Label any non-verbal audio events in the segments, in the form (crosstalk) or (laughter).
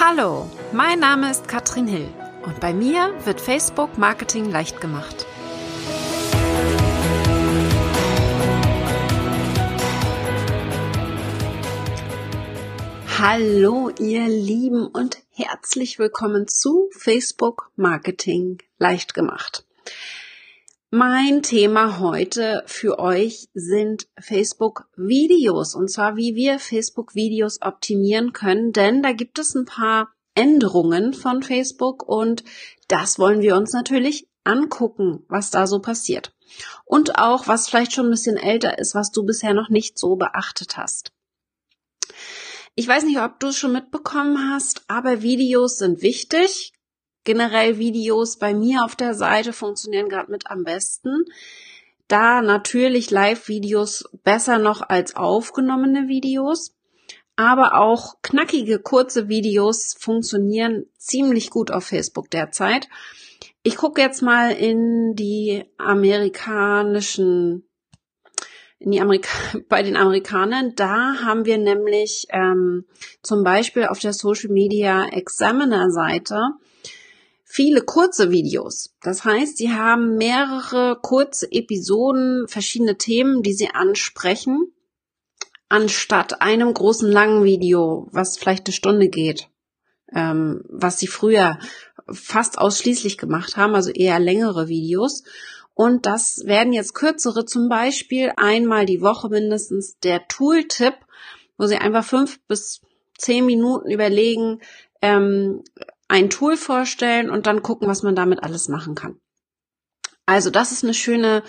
Hallo, mein Name ist Katrin Hill und bei mir wird Facebook Marketing leicht gemacht. Hallo ihr Lieben und herzlich willkommen zu Facebook Marketing leicht gemacht. Mein Thema heute für euch sind Facebook Videos und zwar wie wir Facebook Videos optimieren können, denn da gibt es ein paar Änderungen von Facebook und das wollen wir uns natürlich angucken, was da so passiert. Und auch, was vielleicht schon ein bisschen älter ist, was du bisher noch nicht so beachtet hast. Ich weiß nicht, ob du es schon mitbekommen hast, aber Videos sind wichtig generell Videos bei mir auf der Seite funktionieren gerade mit am besten. Da natürlich Live-Videos besser noch als aufgenommene Videos. Aber auch knackige, kurze Videos funktionieren ziemlich gut auf Facebook derzeit. Ich gucke jetzt mal in die amerikanischen in die Amerika (laughs) bei den Amerikanern. Da haben wir nämlich ähm, zum Beispiel auf der Social Media Examiner Seite viele kurze Videos. Das heißt, sie haben mehrere kurze Episoden, verschiedene Themen, die sie ansprechen, anstatt einem großen langen Video, was vielleicht eine Stunde geht, ähm, was sie früher fast ausschließlich gemacht haben, also eher längere Videos. Und das werden jetzt kürzere, zum Beispiel einmal die Woche mindestens der Tooltip, wo sie einfach fünf bis zehn Minuten überlegen, ähm, ein Tool vorstellen und dann gucken, was man damit alles machen kann. Also das ist eine schöne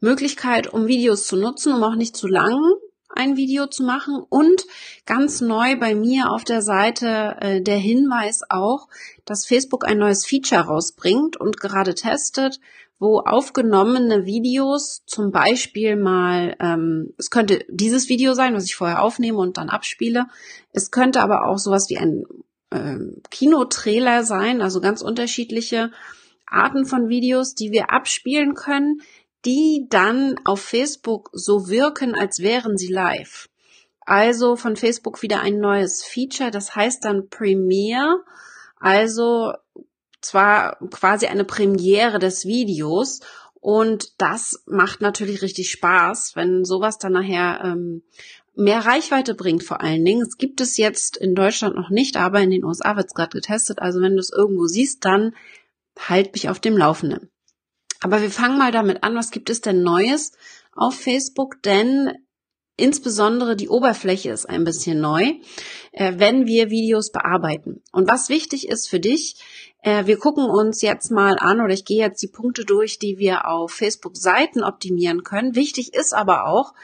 Möglichkeit, um Videos zu nutzen, um auch nicht zu lang ein Video zu machen. Und ganz neu bei mir auf der Seite äh, der Hinweis auch, dass Facebook ein neues Feature rausbringt und gerade testet, wo aufgenommene Videos zum Beispiel mal, ähm, es könnte dieses Video sein, was ich vorher aufnehme und dann abspiele. Es könnte aber auch sowas wie ein ähm, Kinotrailer sein, also ganz unterschiedliche Arten von Videos, die wir abspielen können, die dann auf Facebook so wirken, als wären sie live. Also von Facebook wieder ein neues Feature, das heißt dann Premiere, also zwar quasi eine Premiere des Videos und das macht natürlich richtig Spaß, wenn sowas dann nachher ähm, mehr Reichweite bringt vor allen Dingen. Es gibt es jetzt in Deutschland noch nicht, aber in den USA wird es gerade getestet. Also wenn du es irgendwo siehst, dann halt mich auf dem Laufenden. Aber wir fangen mal damit an, was gibt es denn Neues auf Facebook? Denn insbesondere die Oberfläche ist ein bisschen neu, äh, wenn wir Videos bearbeiten. Und was wichtig ist für dich, äh, wir gucken uns jetzt mal an oder ich gehe jetzt die Punkte durch, die wir auf Facebook-Seiten optimieren können. Wichtig ist aber auch,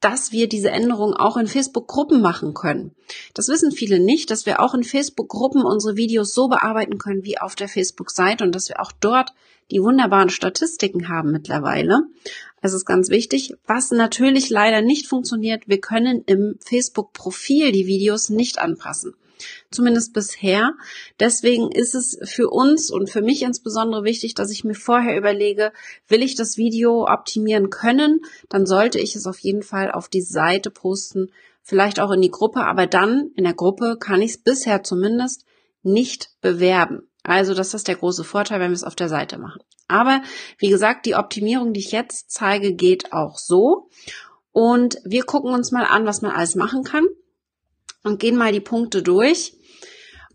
dass wir diese Änderung auch in Facebook-Gruppen machen können. Das wissen viele nicht, dass wir auch in Facebook-Gruppen unsere Videos so bearbeiten können wie auf der Facebook-Seite und dass wir auch dort die wunderbaren Statistiken haben mittlerweile. Es ist ganz wichtig. Was natürlich leider nicht funktioniert, wir können im Facebook-Profil die Videos nicht anpassen zumindest bisher. Deswegen ist es für uns und für mich insbesondere wichtig, dass ich mir vorher überlege, will ich das Video optimieren können, dann sollte ich es auf jeden Fall auf die Seite posten, vielleicht auch in die Gruppe, aber dann in der Gruppe kann ich es bisher zumindest nicht bewerben. Also das ist der große Vorteil, wenn wir es auf der Seite machen. Aber wie gesagt, die Optimierung, die ich jetzt zeige, geht auch so. Und wir gucken uns mal an, was man alles machen kann und gehen mal die Punkte durch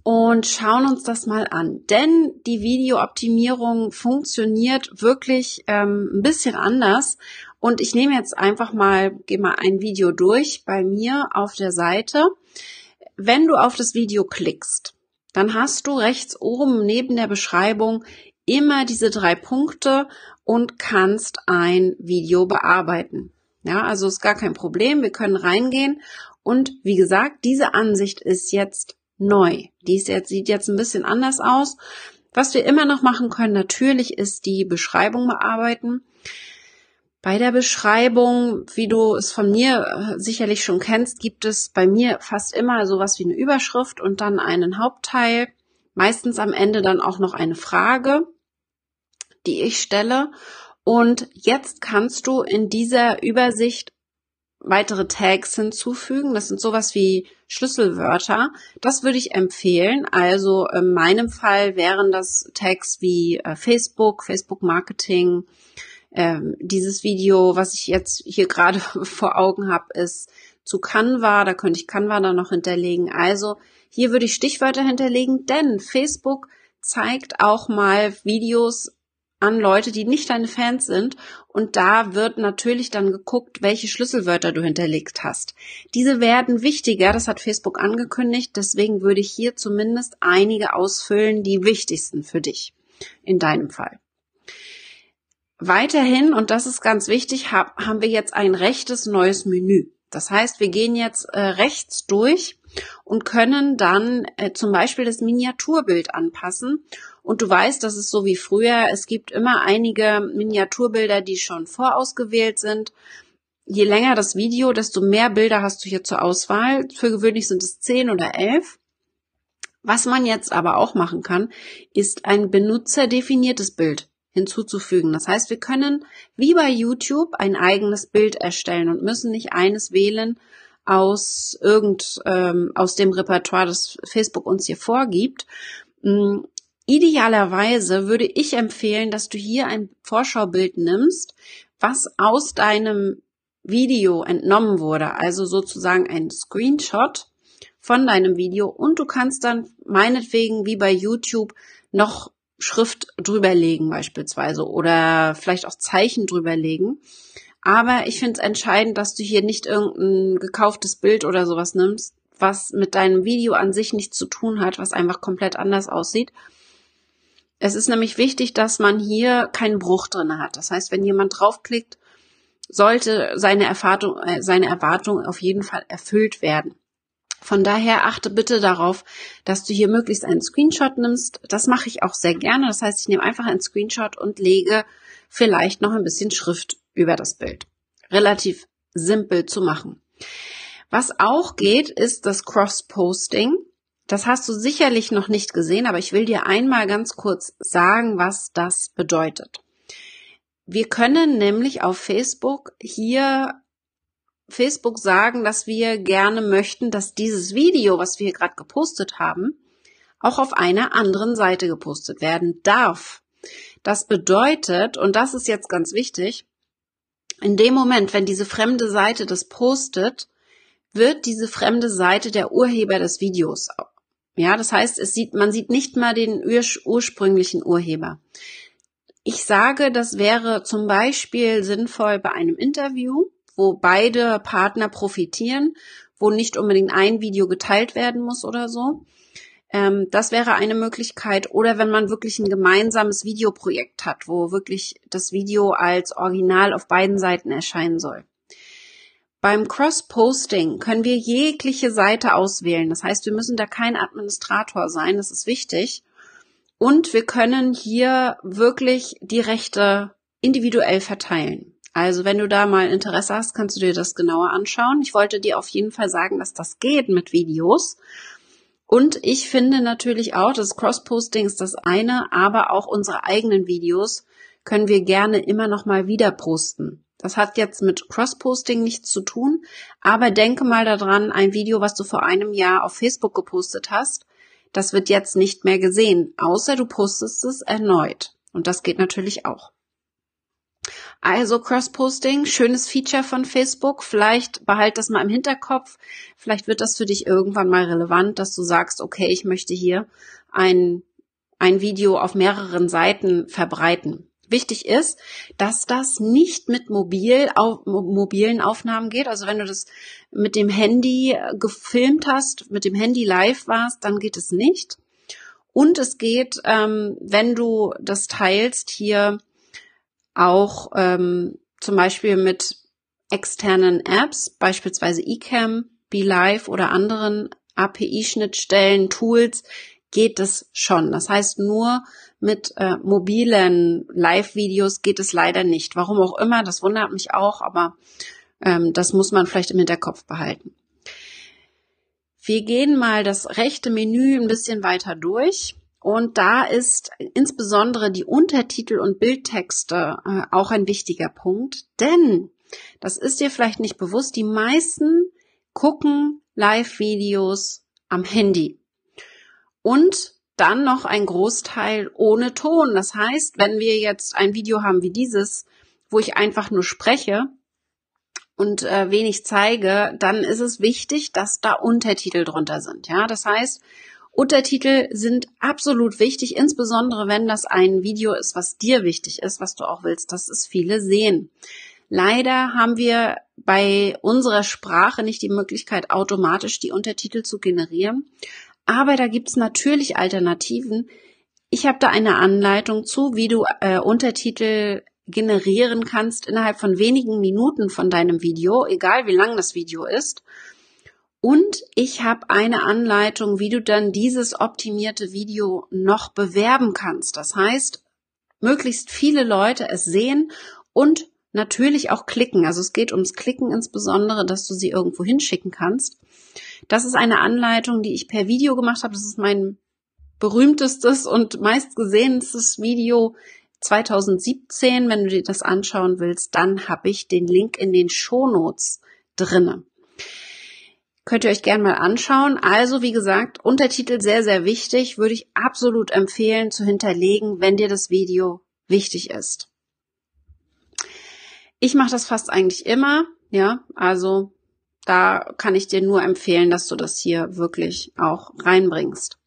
und schauen uns das mal an. Denn die Videooptimierung funktioniert wirklich ähm, ein bisschen anders. Und ich nehme jetzt einfach mal, gehe mal ein Video durch bei mir auf der Seite. Wenn du auf das Video klickst, dann hast du rechts oben neben der Beschreibung immer diese drei Punkte und kannst ein Video bearbeiten. Ja, also ist gar kein Problem. Wir können reingehen und wie gesagt, diese Ansicht ist jetzt neu. Die ist jetzt, sieht jetzt ein bisschen anders aus. Was wir immer noch machen können, natürlich ist die Beschreibung bearbeiten. Bei der Beschreibung, wie du es von mir äh, sicherlich schon kennst, gibt es bei mir fast immer sowas wie eine Überschrift und dann einen Hauptteil. Meistens am Ende dann auch noch eine Frage, die ich stelle. Und jetzt kannst du in dieser Übersicht weitere Tags hinzufügen. Das sind sowas wie Schlüsselwörter. Das würde ich empfehlen. Also in meinem Fall wären das Tags wie äh, Facebook, Facebook Marketing. Ähm, dieses Video, was ich jetzt hier gerade (laughs) vor Augen habe, ist zu Canva. Da könnte ich Canva dann noch hinterlegen. Also hier würde ich Stichwörter hinterlegen, denn Facebook zeigt auch mal Videos an Leute, die nicht deine Fans sind. Und da wird natürlich dann geguckt, welche Schlüsselwörter du hinterlegt hast. Diese werden wichtiger, das hat Facebook angekündigt. Deswegen würde ich hier zumindest einige ausfüllen, die wichtigsten für dich in deinem Fall. Weiterhin, und das ist ganz wichtig, haben wir jetzt ein rechtes neues Menü. Das heißt, wir gehen jetzt äh, rechts durch und können dann äh, zum Beispiel das Miniaturbild anpassen. Und du weißt, das ist so wie früher. Es gibt immer einige Miniaturbilder, die schon vorausgewählt sind. Je länger das Video, desto mehr Bilder hast du hier zur Auswahl. Für gewöhnlich sind es zehn oder elf. Was man jetzt aber auch machen kann, ist ein benutzerdefiniertes Bild hinzuzufügen. Das heißt, wir können wie bei YouTube ein eigenes Bild erstellen und müssen nicht eines wählen aus irgend ähm, aus dem Repertoire, das Facebook uns hier vorgibt. Ähm, idealerweise würde ich empfehlen, dass du hier ein Vorschaubild nimmst, was aus deinem Video entnommen wurde, also sozusagen ein Screenshot von deinem Video und du kannst dann meinetwegen wie bei YouTube noch Schrift drüberlegen beispielsweise oder vielleicht auch Zeichen drüberlegen. Aber ich finde es entscheidend, dass du hier nicht irgendein gekauftes Bild oder sowas nimmst, was mit deinem Video an sich nichts zu tun hat, was einfach komplett anders aussieht. Es ist nämlich wichtig, dass man hier keinen Bruch drin hat. Das heißt, wenn jemand draufklickt, sollte seine Erwartung, äh, seine Erwartung auf jeden Fall erfüllt werden. Von daher achte bitte darauf, dass du hier möglichst einen Screenshot nimmst. Das mache ich auch sehr gerne. Das heißt, ich nehme einfach einen Screenshot und lege vielleicht noch ein bisschen Schrift über das Bild. Relativ simpel zu machen. Was auch geht, ist das Cross-Posting. Das hast du sicherlich noch nicht gesehen, aber ich will dir einmal ganz kurz sagen, was das bedeutet. Wir können nämlich auf Facebook hier Facebook sagen, dass wir gerne möchten, dass dieses Video, was wir gerade gepostet haben, auch auf einer anderen Seite gepostet werden darf. Das bedeutet, und das ist jetzt ganz wichtig, in dem Moment, wenn diese fremde Seite das postet, wird diese fremde Seite der Urheber des Videos. Ja, das heißt, es sieht, man sieht nicht mal den ursprünglichen Urheber. Ich sage, das wäre zum Beispiel sinnvoll bei einem Interview, wo beide Partner profitieren, wo nicht unbedingt ein Video geteilt werden muss oder so. Ähm, das wäre eine Möglichkeit. Oder wenn man wirklich ein gemeinsames Videoprojekt hat, wo wirklich das Video als Original auf beiden Seiten erscheinen soll. Beim Cross-Posting können wir jegliche Seite auswählen. Das heißt, wir müssen da kein Administrator sein. Das ist wichtig. Und wir können hier wirklich die Rechte individuell verteilen. Also wenn du da mal Interesse hast, kannst du dir das genauer anschauen. Ich wollte dir auf jeden Fall sagen, dass das geht mit Videos. Und ich finde natürlich auch, das Cross-Posting ist das eine, aber auch unsere eigenen Videos können wir gerne immer noch mal wieder posten. Das hat jetzt mit Cross-Posting nichts zu tun, aber denke mal daran, ein Video, was du vor einem Jahr auf Facebook gepostet hast, das wird jetzt nicht mehr gesehen, außer du postest es erneut. Und das geht natürlich auch. Also Cross-Posting, schönes Feature von Facebook. Vielleicht behalt das mal im Hinterkopf. Vielleicht wird das für dich irgendwann mal relevant, dass du sagst, okay, ich möchte hier ein, ein Video auf mehreren Seiten verbreiten. Wichtig ist, dass das nicht mit mobil, auf, mobilen Aufnahmen geht. Also wenn du das mit dem Handy gefilmt hast, mit dem Handy live warst, dann geht es nicht. Und es geht, ähm, wenn du das teilst, hier auch ähm, zum Beispiel mit externen Apps, beispielsweise eCam, BeLive oder anderen API-Schnittstellen, Tools, geht es schon. Das heißt, nur mit äh, mobilen Live-Videos geht es leider nicht. Warum auch immer, das wundert mich auch, aber ähm, das muss man vielleicht im Hinterkopf behalten. Wir gehen mal das rechte Menü ein bisschen weiter durch. Und da ist insbesondere die Untertitel und Bildtexte äh, auch ein wichtiger Punkt, denn Das ist dir vielleicht nicht bewusst. Die meisten gucken Live-Videos am Handy. Und dann noch ein Großteil ohne Ton. Das heißt, wenn wir jetzt ein Video haben wie dieses, wo ich einfach nur spreche und äh, wenig zeige, dann ist es wichtig, dass da Untertitel drunter sind. Ja, das heißt, Untertitel sind absolut wichtig, insbesondere wenn das ein Video ist, was dir wichtig ist, was du auch willst, dass es viele sehen. Leider haben wir bei unserer Sprache nicht die Möglichkeit, automatisch die Untertitel zu generieren. Aber da gibt's natürlich Alternativen. Ich habe da eine Anleitung zu, wie du äh, Untertitel generieren kannst innerhalb von wenigen Minuten von deinem Video, egal wie lang das Video ist. Und ich habe eine Anleitung, wie du dann dieses optimierte Video noch bewerben kannst. Das heißt, möglichst viele Leute es sehen und natürlich auch klicken. Also es geht ums Klicken insbesondere, dass du sie irgendwo hinschicken kannst. Das ist eine Anleitung, die ich per Video gemacht habe. Das ist mein berühmtestes und meistgesehenstes Video 2017. Wenn du dir das anschauen willst, dann habe ich den Link in den Shownotes drinne. Könnt ihr euch gerne mal anschauen. Also, wie gesagt, Untertitel sehr, sehr wichtig. Würde ich absolut empfehlen zu hinterlegen, wenn dir das Video wichtig ist. Ich mache das fast eigentlich immer, ja, also da kann ich dir nur empfehlen, dass du das hier wirklich auch reinbringst.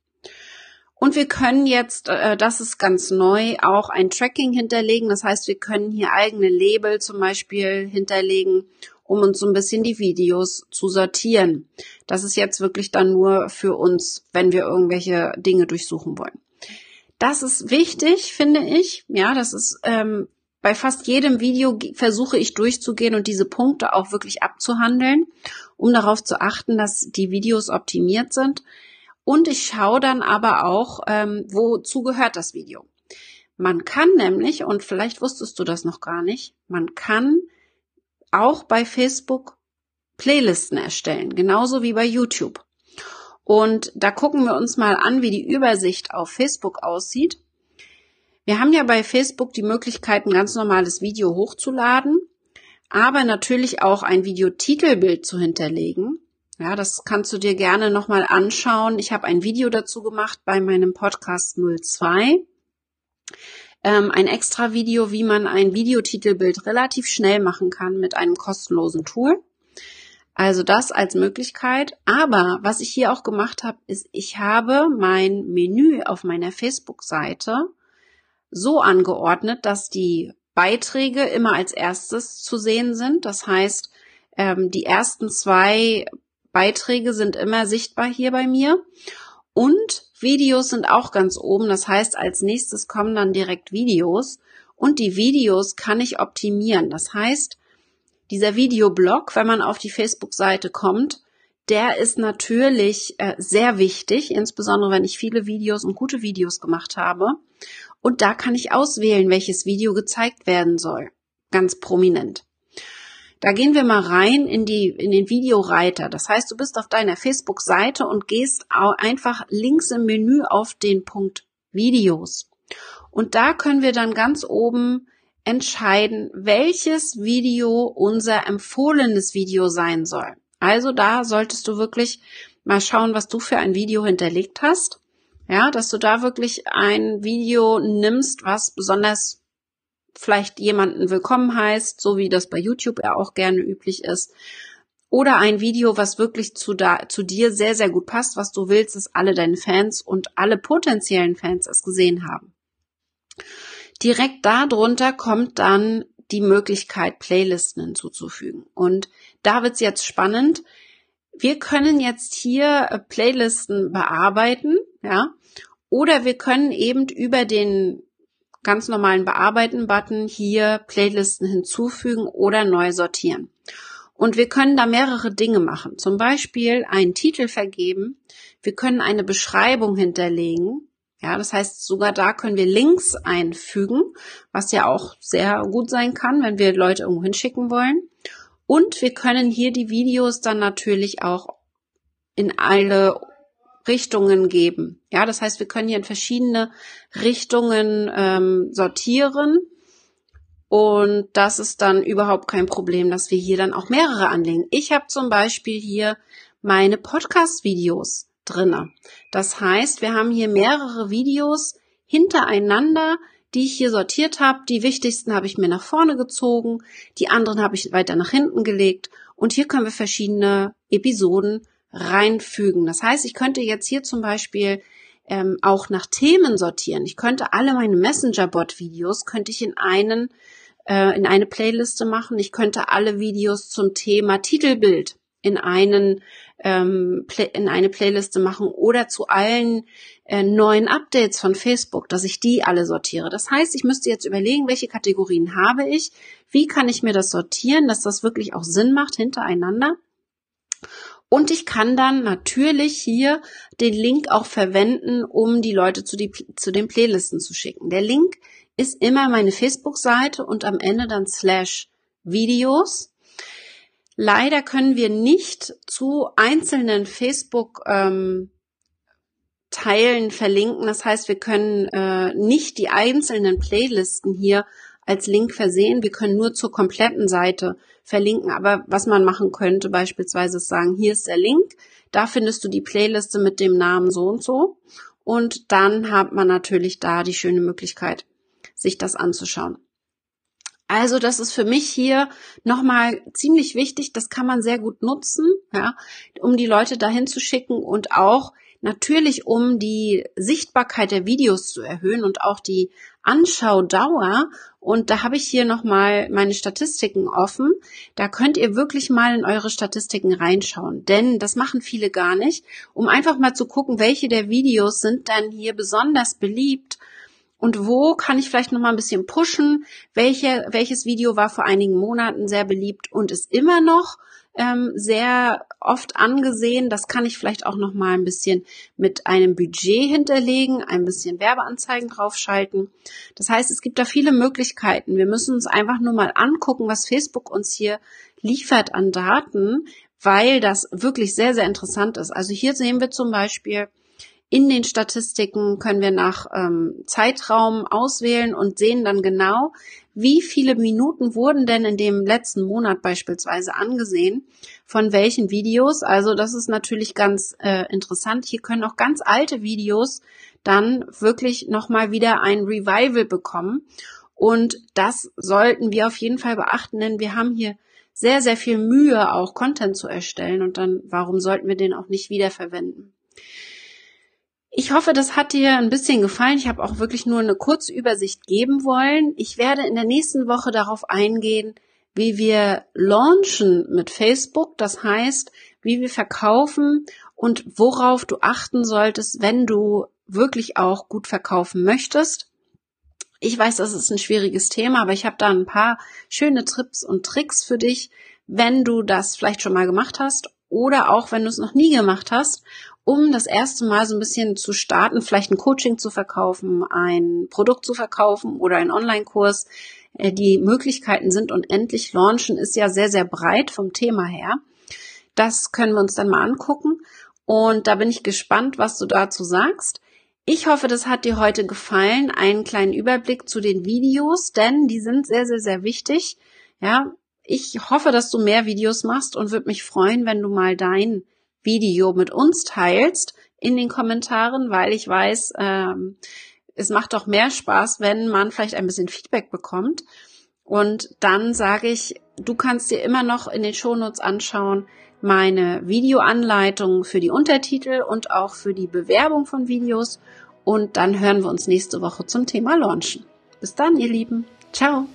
Und wir können jetzt, äh, das ist ganz neu, auch ein Tracking hinterlegen. Das heißt, wir können hier eigene Label zum Beispiel hinterlegen, um uns so ein bisschen die Videos zu sortieren. Das ist jetzt wirklich dann nur für uns, wenn wir irgendwelche Dinge durchsuchen wollen. Das ist wichtig, finde ich. Ja, das ist ähm, bei fast jedem Video versuche ich durchzugehen und diese Punkte auch wirklich abzuhandeln, um darauf zu achten, dass die Videos optimiert sind. Und ich schaue dann aber auch, ähm, wozu gehört das Video. Man kann nämlich, und vielleicht wusstest du das noch gar nicht, man kann auch bei Facebook Playlisten erstellen, genauso wie bei YouTube. Und da gucken wir uns mal an, wie die Übersicht auf Facebook aussieht. Wir haben ja bei Facebook die Möglichkeit, ein ganz normales Video hochzuladen, aber natürlich auch ein Videotitelbild zu hinterlegen. Ja, das kannst du dir gerne nochmal anschauen. Ich habe ein Video dazu gemacht bei meinem Podcast 02. Ähm, ein extra Video, wie man ein Videotitelbild relativ schnell machen kann mit einem kostenlosen Tool. Also das als Möglichkeit. Aber was ich hier auch gemacht habe, ist, ich habe mein Menü auf meiner Facebook-Seite so angeordnet, dass die Beiträge immer als erstes zu sehen sind. Das heißt, ähm, die ersten zwei Beiträge sind immer sichtbar hier bei mir. Und Videos sind auch ganz oben. Das heißt, als nächstes kommen dann direkt Videos. Und die Videos kann ich optimieren. Das heißt, dieser Videoblog, wenn man auf die Facebook-Seite kommt, der ist natürlich äh, sehr wichtig, insbesondere wenn ich viele Videos und gute Videos gemacht habe. Und da kann ich auswählen, welches Video gezeigt werden soll. Ganz prominent. Da gehen wir mal rein in die, in den Videoreiter. Das heißt, du bist auf deiner Facebook-Seite und gehst einfach links im Menü auf den Punkt Videos. Und da können wir dann ganz oben entscheiden, welches Video unser empfohlenes Video sein soll. Also da solltest du wirklich mal schauen, was du für ein Video hinterlegt hast. Ja, dass du da wirklich ein Video nimmst, was besonders vielleicht jemanden willkommen heißt, so wie das bei YouTube ja auch gerne üblich ist. Oder ein Video, was wirklich zu, da, zu dir sehr, sehr gut passt, was du willst, dass alle deine Fans und alle potenziellen Fans es gesehen haben. Direkt darunter kommt dann die Möglichkeit, Playlisten hinzuzufügen. Und da wird's jetzt spannend. Wir können jetzt hier äh, Playlisten bearbeiten, ja, oder wir können eben über den ganz normalen Bearbeiten-Button hier Playlisten hinzufügen oder neu sortieren. Und wir können da mehrere Dinge machen. Zum Beispiel einen Titel vergeben. Wir können eine Beschreibung hinterlegen. Ja, das heißt, sogar da können wir Links einfügen, was ja auch sehr gut sein kann, wenn wir Leute irgendwo hinschicken wollen. Und wir können hier die Videos dann natürlich auch in alle Richtungen geben. Ja, das heißt, wir können hier in verschiedene Richtungen ähm, sortieren Und das ist dann überhaupt kein Problem, dass wir hier dann auch mehrere anlegen. Ich habe zum Beispiel hier meine Podcast-Videos drinne. Das heißt, wir haben hier mehrere Videos hintereinander, die ich hier sortiert habe. Die wichtigsten habe ich mir nach vorne gezogen, die anderen habe ich weiter nach hinten gelegt und hier können wir verschiedene Episoden reinfügen. Das heißt, ich könnte jetzt hier zum Beispiel ähm, auch nach Themen sortieren. Ich könnte alle meine Messenger-Bot-Videos könnte ich in einen äh, in eine Playliste machen. Ich könnte alle Videos zum Thema Titelbild in einen ähm, in eine Playliste machen oder zu allen äh, neuen Updates von Facebook, dass ich die alle sortiere. Das heißt, ich müsste jetzt überlegen, welche Kategorien habe ich, wie kann ich mir das sortieren, dass das wirklich auch Sinn macht hintereinander. Und ich kann dann natürlich hier den Link auch verwenden, um die Leute zu, die, zu den Playlisten zu schicken. Der Link ist immer meine Facebook-Seite und am Ende dann slash Videos. Leider können wir nicht zu einzelnen Facebook ähm, Teilen verlinken. Das heißt, wir können äh, nicht die einzelnen Playlisten hier als Link versehen. Wir können nur zur kompletten Seite verlinken. Aber was man machen könnte, beispielsweise sagen, hier ist der Link, da findest du die Playliste mit dem Namen so und so. Und dann hat man natürlich da die schöne Möglichkeit, sich das anzuschauen. Also das ist für mich hier nochmal ziemlich wichtig. Das kann man sehr gut nutzen, ja, um die Leute dahin zu schicken und auch natürlich, um die Sichtbarkeit der Videos zu erhöhen und auch die Anschaudauer. Und da habe ich hier nochmal meine Statistiken offen. Da könnt ihr wirklich mal in eure Statistiken reinschauen, denn das machen viele gar nicht, um einfach mal zu gucken, welche der Videos sind dann hier besonders beliebt und wo kann ich vielleicht noch mal ein bisschen pushen? Welche, welches Video war vor einigen Monaten sehr beliebt und ist immer noch ähm, sehr oft angesehen? Das kann ich vielleicht auch noch mal ein bisschen mit einem Budget hinterlegen, ein bisschen Werbeanzeigen draufschalten. Das heißt, es gibt da viele Möglichkeiten. Wir müssen uns einfach nur mal angucken, was Facebook uns hier liefert an Daten, weil das wirklich sehr, sehr interessant ist. Also hier sehen wir zum Beispiel, in den Statistiken können wir nach ähm, Zeitraum auswählen und sehen dann genau, wie viele Minuten wurden denn in dem letzten Monat beispielsweise angesehen, von welchen Videos. Also das ist natürlich ganz äh, interessant. Hier können auch ganz alte Videos dann wirklich nochmal wieder ein Revival bekommen. Und das sollten wir auf jeden Fall beachten, denn wir haben hier sehr, sehr viel Mühe, auch Content zu erstellen. Und dann, warum sollten wir den auch nicht wiederverwenden? Ich hoffe, das hat dir ein bisschen gefallen. Ich habe auch wirklich nur eine kurze Übersicht geben wollen. Ich werde in der nächsten Woche darauf eingehen, wie wir launchen mit Facebook. Das heißt, wie wir verkaufen und worauf du achten solltest, wenn du wirklich auch gut verkaufen möchtest. Ich weiß, das ist ein schwieriges Thema, aber ich habe da ein paar schöne Trips und Tricks für dich, wenn du das vielleicht schon mal gemacht hast oder auch wenn du es noch nie gemacht hast um das erste Mal so ein bisschen zu starten, vielleicht ein Coaching zu verkaufen, ein Produkt zu verkaufen oder einen Online-Kurs. Äh, die Möglichkeiten sind unendlich. Launchen ist ja sehr, sehr breit vom Thema her. Das können wir uns dann mal angucken. Und da bin ich gespannt, was du dazu sagst. Ich hoffe, das hat dir heute gefallen. Einen kleinen Überblick zu den Videos, denn die sind sehr, sehr, sehr wichtig. Ja, ich hoffe, dass du mehr Videos machst und würde mich freuen, wenn du mal dein Video mit uns teilst in den Kommentaren, weil ich weiß, ähm, es macht doch mehr Spaß, wenn man vielleicht ein bisschen Feedback bekommt. Und dann sage ich, du kannst dir immer noch in den Shownotes anschauen, meine Videoanleitung für die Untertitel und auch für die Bewerbung von Videos. Und dann hören wir uns nächste Woche zum Thema Launchen. Bis dann, ihr Lieben. Ciao.